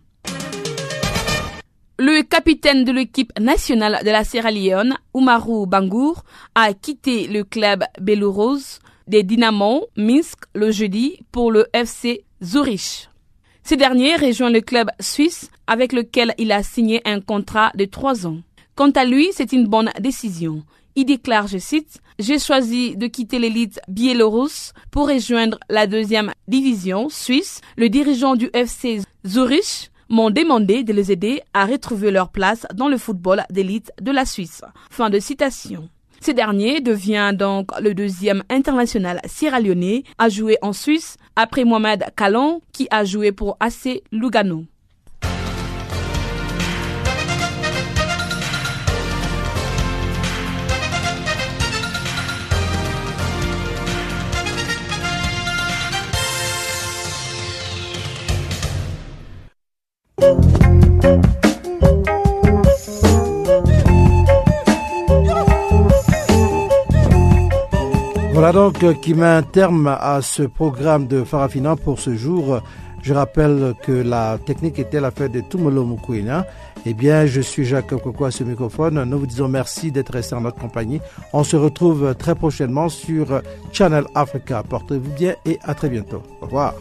Le capitaine de l'équipe nationale de la Sierra Leone, Umaru Bangour, a quitté le club Belouros des Dynamo Minsk le jeudi pour le FC Zurich. Ce dernier rejoint le club suisse avec lequel il a signé un contrat de trois ans. Quant à lui, c'est une bonne décision. Il déclare, je cite, J'ai choisi de quitter l'élite biélorusse pour rejoindre la deuxième division suisse. Le dirigeant du FC Zurich m'ont demandé de les aider à retrouver leur place dans le football d'élite de la Suisse. Fin de citation. Ce dernier devient donc le deuxième international sierra-léonais à jouer en Suisse après Mohamed Kalon qui a joué pour AC Lugano. Voilà donc euh, qui met un terme à ce programme de Farafina pour ce jour. Je rappelle que la technique était l'affaire de Tumolo Mukwina. Eh bien, je suis Jacques Coco à ce microphone. Nous vous disons merci d'être resté en notre compagnie. On se retrouve très prochainement sur Channel Africa. Portez-vous bien et à très bientôt. Au revoir.